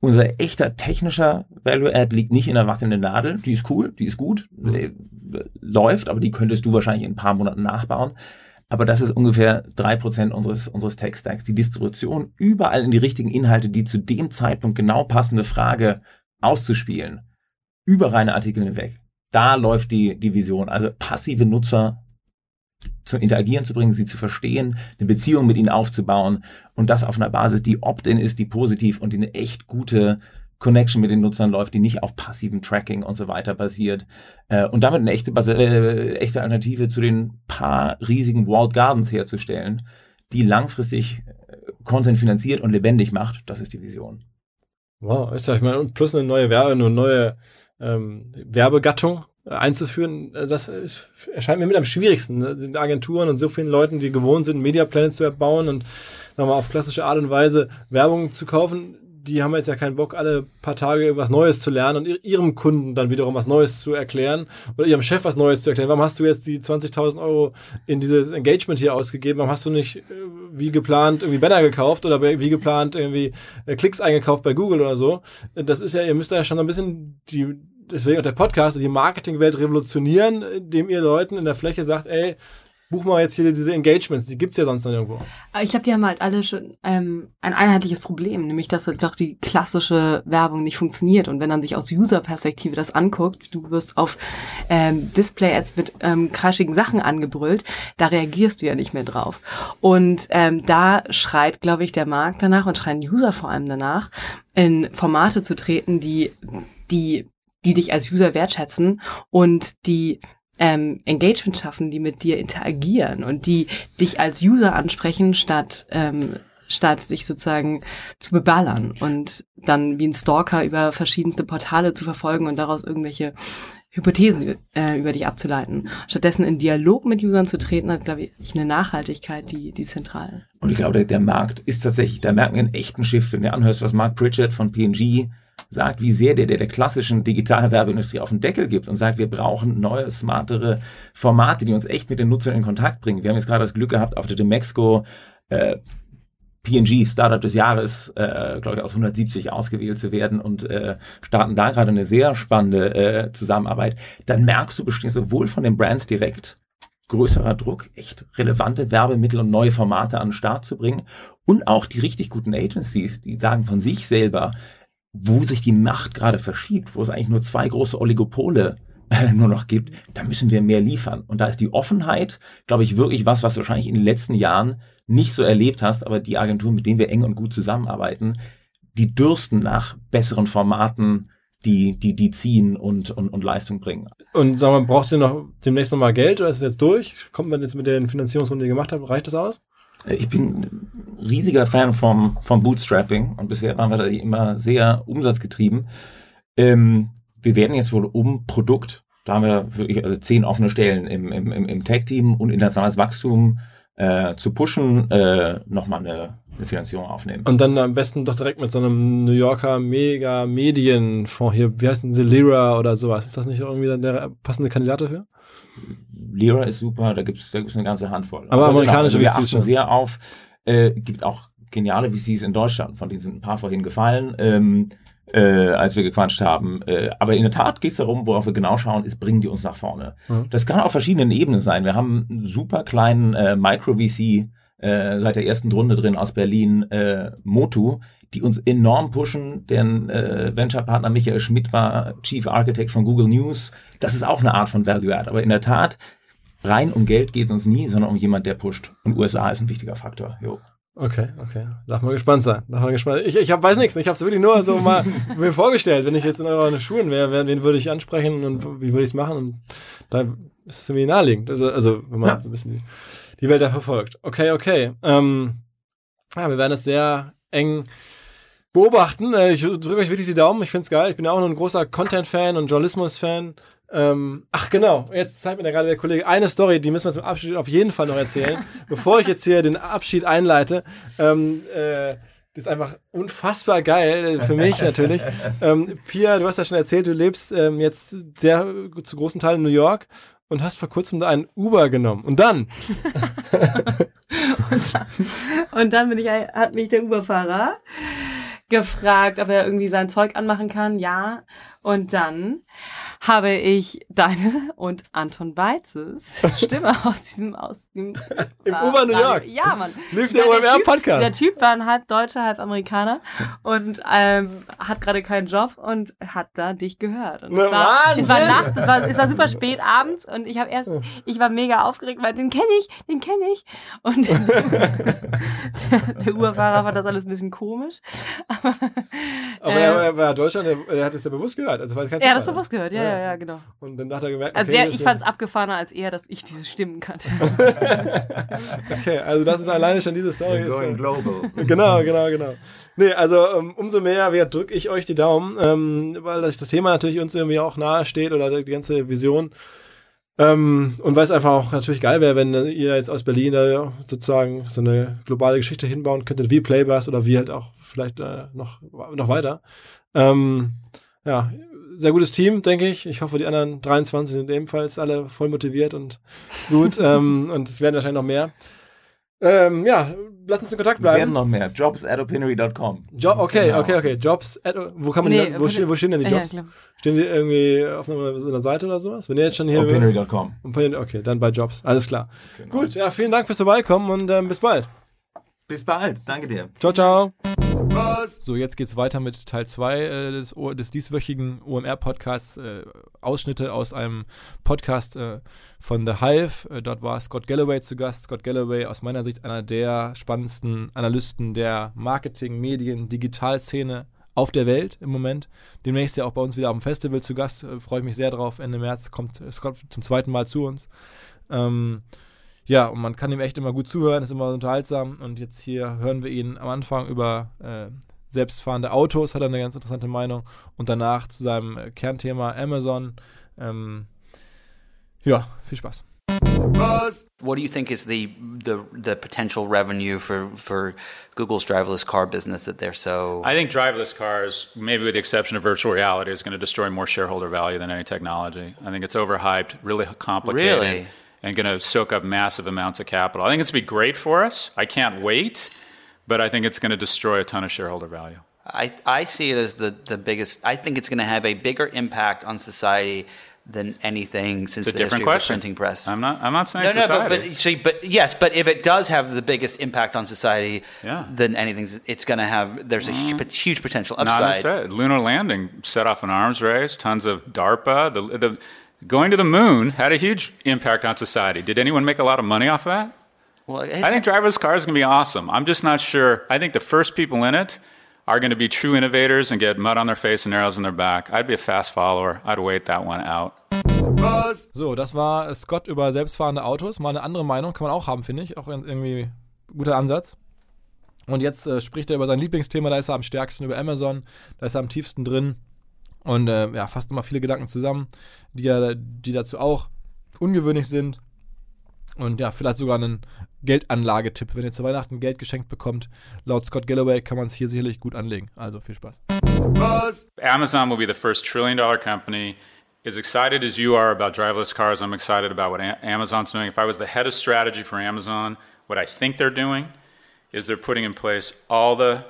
unser echter technischer Value-Add liegt nicht in der wackelnden Nadel. Die ist cool, die ist gut, mhm. läuft, aber die könntest du wahrscheinlich in ein paar Monaten nachbauen. Aber das ist ungefähr drei Prozent unseres, unseres Tech-Stacks. Die Distribution überall in die richtigen Inhalte, die zu dem Zeitpunkt genau passende Frage auszuspielen. Über reine Artikel hinweg. Da läuft die, die Vision. Also passive Nutzer zu interagieren zu bringen, sie zu verstehen, eine Beziehung mit ihnen aufzubauen und das auf einer Basis, die Opt-in ist, die positiv und die eine echt gute Connection mit den Nutzern läuft, die nicht auf passivem Tracking und so weiter basiert. Äh, und damit eine echte, äh, echte Alternative zu den paar riesigen Walled Gardens herzustellen, die langfristig äh, Content finanziert und lebendig macht. Das ist die Vision. Wow, ich sag mal, und plus eine neue Werbe, eine neue ähm, Werbegattung, einzuführen, äh, das ist, erscheint mir mit am schwierigsten. Ne? Den Agenturen und so vielen Leuten, die gewohnt sind, Media Planets zu erbauen und nochmal auf klassische Art und Weise Werbung zu kaufen, die haben jetzt ja keinen Bock, alle paar Tage irgendwas Neues zu lernen und ihrem Kunden dann wiederum was Neues zu erklären oder ihrem Chef was Neues zu erklären. Warum hast du jetzt die 20.000 Euro in dieses Engagement hier ausgegeben? Warum hast du nicht äh, wie geplant irgendwie Banner gekauft oder wie geplant irgendwie äh, Klicks eingekauft bei Google oder so? Das ist ja, ihr müsst ja schon ein bisschen die, deswegen auch der Podcast, die Marketingwelt revolutionieren, indem ihr Leuten in der Fläche sagt, ey, buch mal jetzt hier diese Engagements, die gibt's ja sonst noch irgendwo. Ich glaube, die haben halt alle schon ähm, ein einheitliches Problem, nämlich dass einfach die klassische Werbung nicht funktioniert. Und wenn man sich aus User-Perspektive das anguckt, du wirst auf ähm, Display-Ads mit ähm, crashigen Sachen angebrüllt, da reagierst du ja nicht mehr drauf. Und ähm, da schreit, glaube ich, der Markt danach und schreien User vor allem danach, in Formate zu treten, die, die die dich als User wertschätzen und die ähm, Engagement schaffen, die mit dir interagieren und die dich als User ansprechen, statt ähm, statt sich sozusagen zu beballern und dann wie ein Stalker über verschiedenste Portale zu verfolgen und daraus irgendwelche Hypothesen äh, über dich abzuleiten. Stattdessen in Dialog mit Usern zu treten, hat, glaube ich, eine Nachhaltigkeit, die, die zentral. Und ich glaube, der, der Markt ist tatsächlich, da merken wir einen echten Schiff, wenn du anhörst, was Mark Pritchard von P&G sagt, wie sehr der, der der klassischen Digitalwerbeindustrie auf den Deckel gibt und sagt, wir brauchen neue, smartere Formate, die uns echt mit den Nutzern in Kontakt bringen. Wir haben jetzt gerade das Glück gehabt, auf der Demexco äh, P&G Startup des Jahres, äh, glaube ich, aus 170 ausgewählt zu werden und äh, starten da gerade eine sehr spannende äh, Zusammenarbeit. Dann merkst du bestimmt sowohl von den Brands direkt größerer Druck, echt relevante Werbemittel und neue Formate an den Start zu bringen und auch die richtig guten Agencies, die sagen von sich selber, wo sich die Macht gerade verschiebt, wo es eigentlich nur zwei große Oligopole äh, nur noch gibt, da müssen wir mehr liefern. Und da ist die Offenheit, glaube ich, wirklich was, was du wahrscheinlich in den letzten Jahren nicht so erlebt hast, aber die Agenturen, mit denen wir eng und gut zusammenarbeiten, die dürsten nach besseren Formaten, die, die, die ziehen und, und, und Leistung bringen. Und sag mal, brauchst du noch demnächst nochmal Geld oder ist es jetzt durch? Kommt man jetzt mit der Finanzierungsrunde, die ihr gemacht habt, reicht das aus? Ich bin riesiger Fan vom, vom Bootstrapping und bisher waren wir da immer sehr umsatzgetrieben. Ähm, wir werden jetzt wohl um Produkt, da haben wir wirklich also zehn offene Stellen im, im, im Tech-Team und internationales Wachstum äh, zu pushen, äh, nochmal eine, eine Finanzierung aufnehmen. Und dann am besten doch direkt mit so einem New Yorker mega Medienfonds hier, wie heißt denn sie, Lira oder sowas. Ist das nicht irgendwie der passende Kandidat dafür? Lira ist super, da gibt es da gibt's eine ganze Handvoll. Aber, Aber amerikanische genau, also wir achten sehr auf, äh, gibt auch geniale VCs in Deutschland, von denen sind ein paar vorhin gefallen, ähm, äh, als wir gequatscht haben. Äh, aber in der Tat geht es darum, worauf wir genau schauen, ist, bringen die uns nach vorne. Mhm. Das kann auf verschiedenen Ebenen sein. Wir haben einen super kleinen äh, Micro-VC äh, seit der ersten Runde drin aus Berlin, äh, Motu, die uns enorm pushen. Deren äh, Venture-Partner Michael Schmidt war Chief Architect von Google News. Das ist auch eine Art von Value-Add. Aber in der Tat, rein um Geld geht es uns nie, sondern um jemand, der pusht. Und USA ist ein wichtiger Faktor. Jo. Okay, okay. Darf mal gespannt sein. Darf mal gespannt. Ich, ich hab, weiß nichts. Ich habe es wirklich nur so mal mir vorgestellt. Wenn ich jetzt in euren Schulen wäre, wen würde ich ansprechen und wie würde ich es machen? Und da ist es irgendwie naheliegend. Also, also wenn man ja. so ein bisschen die, Welt da verfolgt. Okay, okay. Ähm, ja, wir werden es sehr eng beobachten. Äh, ich drücke euch wirklich die Daumen. Ich finde es geil. Ich bin ja auch nur ein großer Content-Fan und Journalismus-Fan. Ähm, ach genau, jetzt zeigt mir da gerade der Kollege eine Story, die müssen wir zum Abschied auf jeden Fall noch erzählen. Bevor ich jetzt hier den Abschied einleite, ähm, äh, das ist einfach unfassbar geil, äh, für mich natürlich. ähm, Pia, du hast ja schon erzählt, du lebst ähm, jetzt sehr zu großen Teilen in New York und hast vor kurzem da einen Uber genommen. Und dann? und dann, und dann bin ich, hat mich der Uberfahrer gefragt, ob er irgendwie sein Zeug anmachen kann. Ja. Und dann habe ich deine und Anton Weizes Stimme aus diesem, aus dem Im äh, Uber New York. Ja, Mann. Lief der OMR-Podcast. Der Typ war ein halb Deutscher, halb Amerikaner und ähm, hat gerade keinen Job und hat da dich gehört. Und es, war, es war nachts, es war, es war super spät abends und ich habe erst, ich war mega aufgeregt, weil den kenne ich, den kenne ich. Und der, der Uhrfahrer fand das alles ein bisschen komisch. Aber, Aber äh, er war Deutschland, er, er hat es ja bewusst gehört. Also, er hat es bewusst gehört, ja, ja, ja, genau. Und dann hat er gemerkt, also okay, also der, ich fand es abgefahrener als er, dass ich diese Stimmen kannte. okay, also das ist alleine schon diese Story. You're going ist, global. Genau, genau, genau. Nee, also ähm, umso mehr drücke ich euch die Daumen, ähm, weil das, das Thema natürlich uns irgendwie auch nahe steht oder die ganze Vision Ähm, und weil es einfach auch natürlich geil wäre, wenn ihr jetzt aus Berlin da sozusagen so eine globale Geschichte hinbauen könntet, wie Playbus oder wie halt auch vielleicht äh, noch, noch weiter. Ähm, ja, sehr gutes Team, denke ich. Ich hoffe, die anderen 23 sind ebenfalls alle voll motiviert und gut. ähm, und es werden wahrscheinlich noch mehr. Ähm, ja, lass uns in Kontakt Wir werden bleiben. noch mehr. Jobs at opinory.com. Jo okay, Genau. okay, okay. Jobs, at, wo kann man Nee, die, wo, stehen, wo stehen denn die Ja, Jobs? klar. stehen die irgendwie auf einer, Seite oder sowas? Wenn ihr jetzt schon hier. Opinory.com. Okay, dann bei Jobs. Alles klar. Genau. Gut, ja, vielen Dank fürs Vorbeikommen und ähm, bis bald. Bis bald. Danke dir. Ciao, ciao. So, jetzt geht's weiter mit Teil 2 äh, des, des dieswöchigen OMR-Podcasts. Äh, Ausschnitte aus einem Podcast äh, von The Hive. Äh, dort war Scott Galloway zu Gast. Scott Galloway, aus meiner Sicht einer der spannendsten Analysten der Marketing-, Medien-, Digitalszene auf der Welt im Moment. Demnächst ja auch bei uns wieder auf dem Festival zu Gast. Äh, Freue ich mich sehr drauf. Ende März kommt Scott zum zweiten Mal zu uns. Ähm, ja, und man kann ihm echt immer gut zuhören, ist immer unterhaltsam. Und jetzt hier hören wir ihn am Anfang über äh, selbstfahrende Autos, hat er eine ganz interessante Meinung. Und danach zu seinem äh, Kernthema Amazon. Ähm, ja, viel Spaß. What do you think is the the the potential revenue for for Google's driverless car business that they're so? I think driverless cars, maybe with the exception of virtual reality, is going to destroy more shareholder value than any technology. I think it's overhyped, really complicated, Really? And going to soak up massive amounts of capital. I think it's going to be great for us. I can't wait, but I think it's going to destroy a ton of shareholder value. I I see it as the the biggest. I think it's going to have a bigger impact on society than anything since It's a the different history question. of the printing press. I'm not. I'm not saying no, no, but, but, see, but yes, but if it does have the biggest impact on society, Yeah. then anything, it's going to have. There's a mm-hmm. huge, huge potential Not upside. necessarily. Lunar landing set off an arms race. Tons of DARPA. The, the going to the moon had a huge impact on society. Did anyone make a lot of money off that? Well, I think driverless cars are going to be awesome. I'm just not sure. I think the first people in it are going to be true innovators and get mud on their face and arrows in their back. I'd be a fast follower. I'd wait that one out. So, das war Scott über selbstfahrende Autos. Mal eine andere Meinung kann man auch haben, finde ich. Auch ein- irgendwie guter Ansatz. Und jetzt äh, spricht er über sein Lieblingsthema. Da ist er am stärksten über Amazon. Da ist er am tiefsten drin. Und äh, ja, fasst immer viele Gedanken zusammen, die, die dazu auch ungewöhnlich sind. Und ja, vielleicht sogar einen Geldanlagetipp. Wenn ihr zu Weihnachten Geld geschenkt bekommt, laut Scott Galloway kann man es hier sicherlich gut anlegen. Also viel Spaß. Amazon will be the first trillion dollar company. As excited as you are about driverless cars, I'm excited about what Amazon's doing. If I was the head of strategy for Amazon, what I think they're doing is they're putting in place all the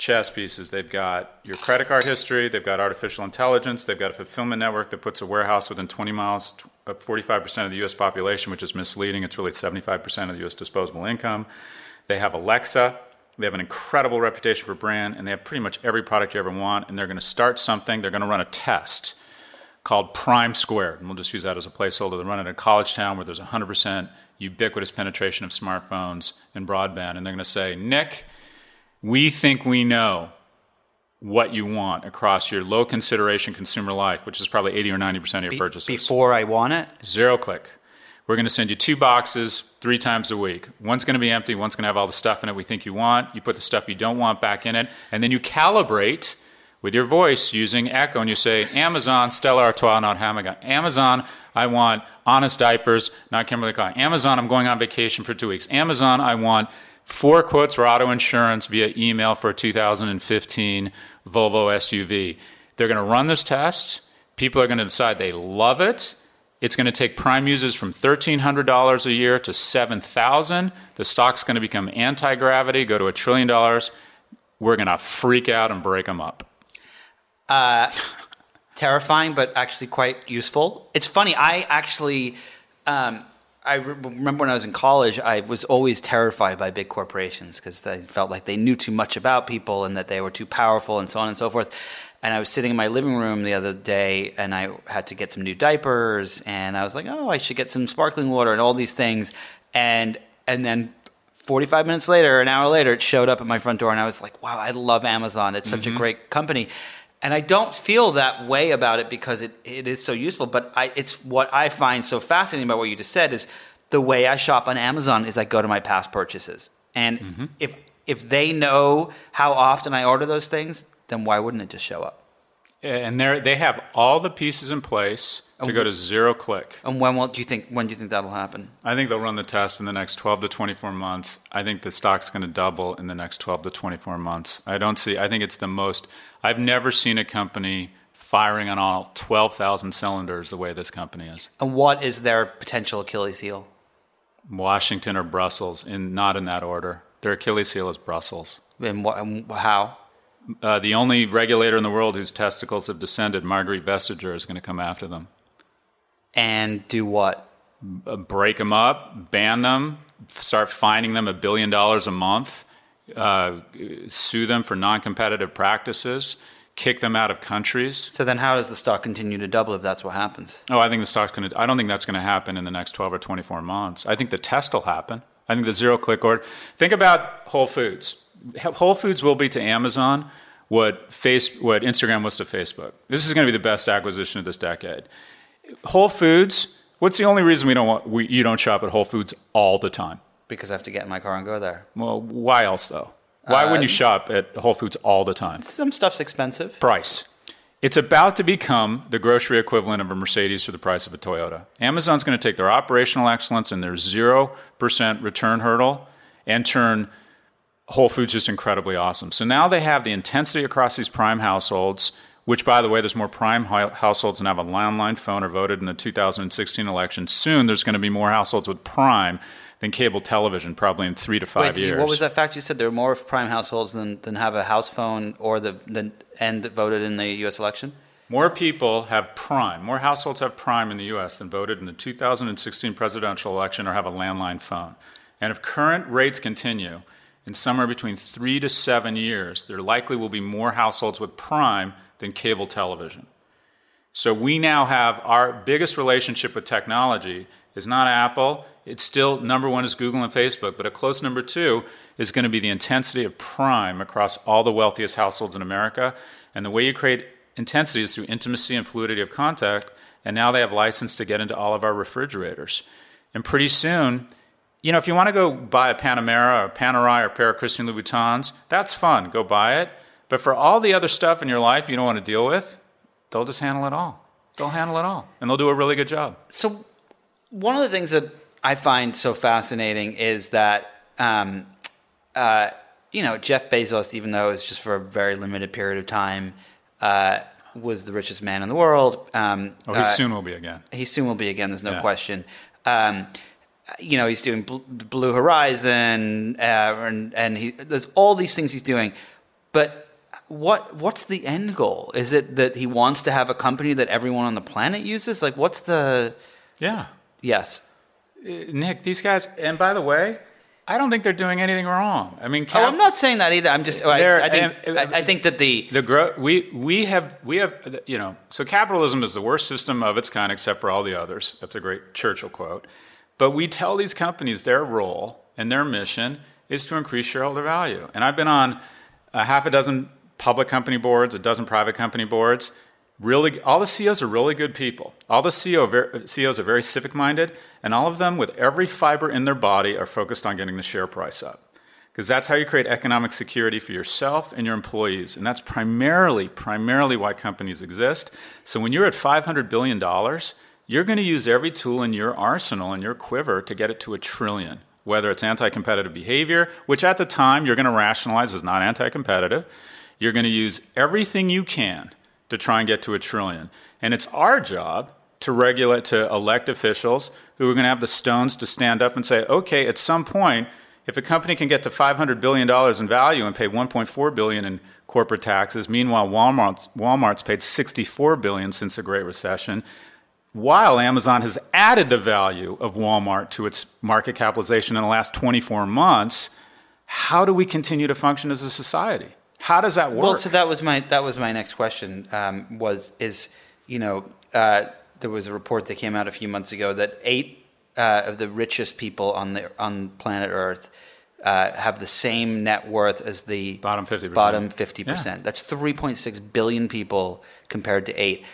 chess pieces. They've got your credit card history, they've got artificial intelligence, they've got a fulfillment network that puts a warehouse within 20 miles uh, of 45% of the US population, which is misleading. It's really 75% of the US disposable income. They have Alexa. They have an incredible reputation for brand, and they have pretty much every product you ever want. And they're going to start something. They're going to run a test called Prime Squared. And we'll just use that as a placeholder. They run it in a college town where there's 100% ubiquitous penetration of smartphones and broadband. And they're going to say, Nick, we think we know what you want across your low consideration consumer life, which is probably 80 or 90% of your Be- purchases. before I want it. Zero click. We're going to send you two boxes three times a week. One's going to be empty, one's going to have all the stuff in it we think you want. You put the stuff you don't want back in it, and then you calibrate with your voice using Echo, and you say, Amazon, Stella Artois, not Hamagon. Amazon, I want honest diapers, not Kimberly Clark. Amazon, I'm going on vacation for two weeks. Amazon, I want four quotes for auto insurance via email for a 2015 Volvo SUV. They're going to run this test. People are going to decide they love it. It's going to take prime users from $1,300 a year to 7,000. The stock's going to become anti gravity, go to a trillion dollars. We're going to freak out and break them up. terrifying, but actually quite useful. It's funny. I actually, um, I re- remember when I was in college, I was always terrified by big corporations because I felt like they knew too much about people and that they were too powerful and so on and so forth. And I was sitting in my living room the other day and I had to get some new diapers and I was like, oh, I should get some sparkling water and all these things. And, and then 45 minutes later, an hour later, it showed up at my front door, and I was like, wow, I love Amazon. It's such a mm-hmm. great company. And I don't feel that way about it because it, it is so useful. But I, it's what I find so fascinating about what you just said is the way I shop on Amazon is I go to my past purchases. And mm-hmm. if, if they know how often I order those things, then why wouldn't it just show up? And they they have all the pieces in place to go to zero click. And when will do you think when do you think that'll happen? I think they'll run the test in the next 12 to 24 months. I think the stock's going to double in the next 12 to 24 months. I don't see. I think it's the most. I've never seen a company firing on all 12,000 cylinders the way this company is. And what is their potential Achilles heel? Washington or Brussels, in not in that order. Their Achilles heel is Brussels. And, what, and how? Uh, the only regulator in the world whose testicles have descended, Marguerite Vestager, is going to come after them. And do what? Uh, break them up, ban them, start fining them a billion dollars a month, uh, sue them for non competitive practices, kick them out of countries. So then, how does the stock continue to double if that's what happens? Oh, I think the stock's going to, I don't think that's going to happen in the next 12 or 24 months. I think the test will happen. I think the zero click order. Think about Whole Foods. Whole Foods will be to Amazon what face what Instagram was to Facebook. This is going to be the best acquisition of this decade. Whole Foods. What's the only reason we don't want we, you don't shop at Whole Foods all the time? Because I have to get in my car and go there. Well, why else though? Why wouldn't you uh, shop at Whole Foods all the time? Some stuff's expensive. Price. It's about to become the grocery equivalent of a Mercedes for the price of a Toyota. Amazon's going to take their operational excellence and their 0% return hurdle and turn Whole Foods just incredibly awesome. So now they have the intensity across these prime households, which, by the way, there's more prime households than have a landline phone or voted in the 2016 election. Soon there's going to be more households with prime than cable television, probably in three to five Wait, did you- years. what was that fact you said? There are more prime households than, than have a house phone or the than, and voted in the U.S. election. More people have Prime, more households have Prime in the US than voted in the 2016 presidential election or have a landline phone. And if current rates continue, in somewhere between three to seven years, there likely will be more households with Prime than cable television. So we now have our biggest relationship with technology is not Apple. It's still number one is Google and Facebook, but a close number two is going to be the intensity of prime across all the wealthiest households in America. And the way you create intensity is through intimacy and fluidity of contact. And now they have license to get into all of our refrigerators. And pretty soon, you know, if you want to go buy a Panamera or a Panerai or a pair of Christian Louboutins, that's fun. Go buy it. But for all the other stuff in your life you don't want to deal with, they'll just handle it all. They'll handle it all. And they'll do a really good job. So, one of the things that I find so fascinating is that, um, uh, you know, Jeff Bezos, even though it was just for a very limited period of time, uh, was the richest man in the world. Um, Oh, he uh, soon will be again. he soon will be again. There's no Yeah. question. Um, you know, he's doing Bl- Blue Horizon, uh, and and he there's all these things he's doing. But what what's the end goal? Is it that he wants to have a company that everyone on the planet uses? Like, what's the Yeah. yes? Uh, Nick, these guys, and by the way, I don't think they're doing anything wrong. I mean, Oh, I'm not saying that either. I'm just. I, I think. and- uh, I, I think that the the gro- we we have we have uh, you know so capitalism is the worst system of its kind except for all the others. That's a great Churchill quote. But we tell these companies their role and their mission is to increase shareholder value. And I've been on a half a dozen public company boards, a dozen private company boards. Really, all the CEOs are really good people. All the CEO CEOs are very civic minded, and all of them, with every fiber in their body, are focused on getting the share price up because that's how you create economic security for yourself and your employees and that's primarily primarily why companies exist so when you're at 500 billion dollars you're going to use every tool in your arsenal and your quiver to get it to a trillion whether it's anti-competitive behavior which at the time you're going to rationalize as not anti-competitive. You're going to use everything you can to try and get to a trillion. And it's our job to regulate to elect officials who are going to have the stones to stand up and say okay at some point if a company can get to 500 billion dollars in value and pay 1.4 billion in corporate taxes, meanwhile Walmart's, Walmart's paid 64 billion since the Great Recession, while Amazon has added the value of Walmart to its market capitalization in the last 24 months, how do we continue to function as a society? How does that work? Well, so that was my that was my next question. Um, was is you know uh, there was a report that came out a few months ago that eight uh, of the richest people on the on planet Earth uh, have the same net worth as the Bottom 50%. Bottom fifty percent. That's three point six billion people compared to eight.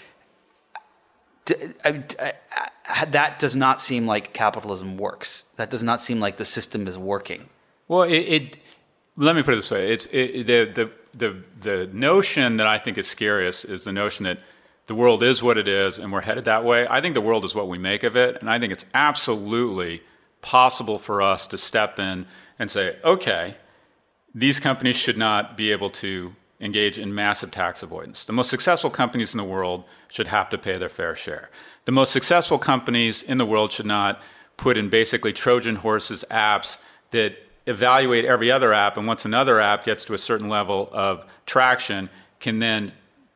I- I- that does not seem like capitalism works. That does not seem like the system is working. Well, it, it let me put it this way: it's it, the the the the notion that I think is scariest is the notion that the world is what it is and we're headed that way. I think the world is what we make of it, and I think it's absolutely possible for us to step in and say, okay, these companies should not be able to engage in massive tax avoidance. The most successful companies in the world should have to pay their fair share. The most successful companies in the world should not put in basically Trojan horses apps that evaluate every other app, and once another app gets to a certain level of traction, can then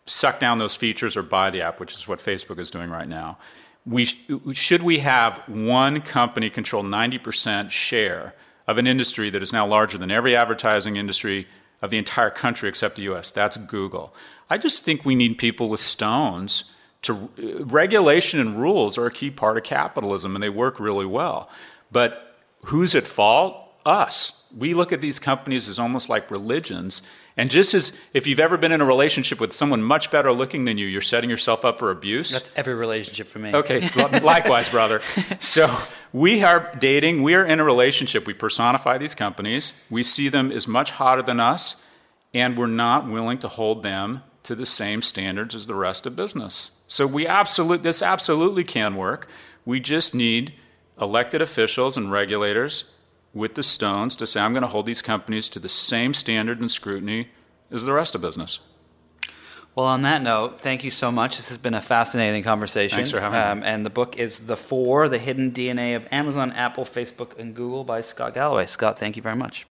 suck down those features or buy the app, which is what Facebook is doing right now. We sh- should we have one company control 90% share of an industry that is now larger than every advertising industry of the entire country except the US? That's Google. I just think we need people with stones to uh, regulation and rules are a key part of capitalism and they work really well. But who's at fault? Us. We look at these companies as almost like religions. And just as if you've ever been in a relationship with someone much better looking than you, you're setting yourself up for abuse. That's every relationship for me. Okay, likewise, brother. So we are dating, we are in a relationship. We personify these companies, we see them as much hotter than us, and we're not willing to hold them to the same standards as the rest of business. So we absolutely this absolutely can work. We just need elected officials and regulators with the stones to say I'm going to hold these companies to the same standard and scrutiny as the rest of business. Well, on that note, thank you so much. This has been a fascinating conversation. Thanks for having me. um, And the book is The Four The Hidden DNA of Amazon, Apple, Facebook, and Google by Scott Galloway. Scott, thank you very much.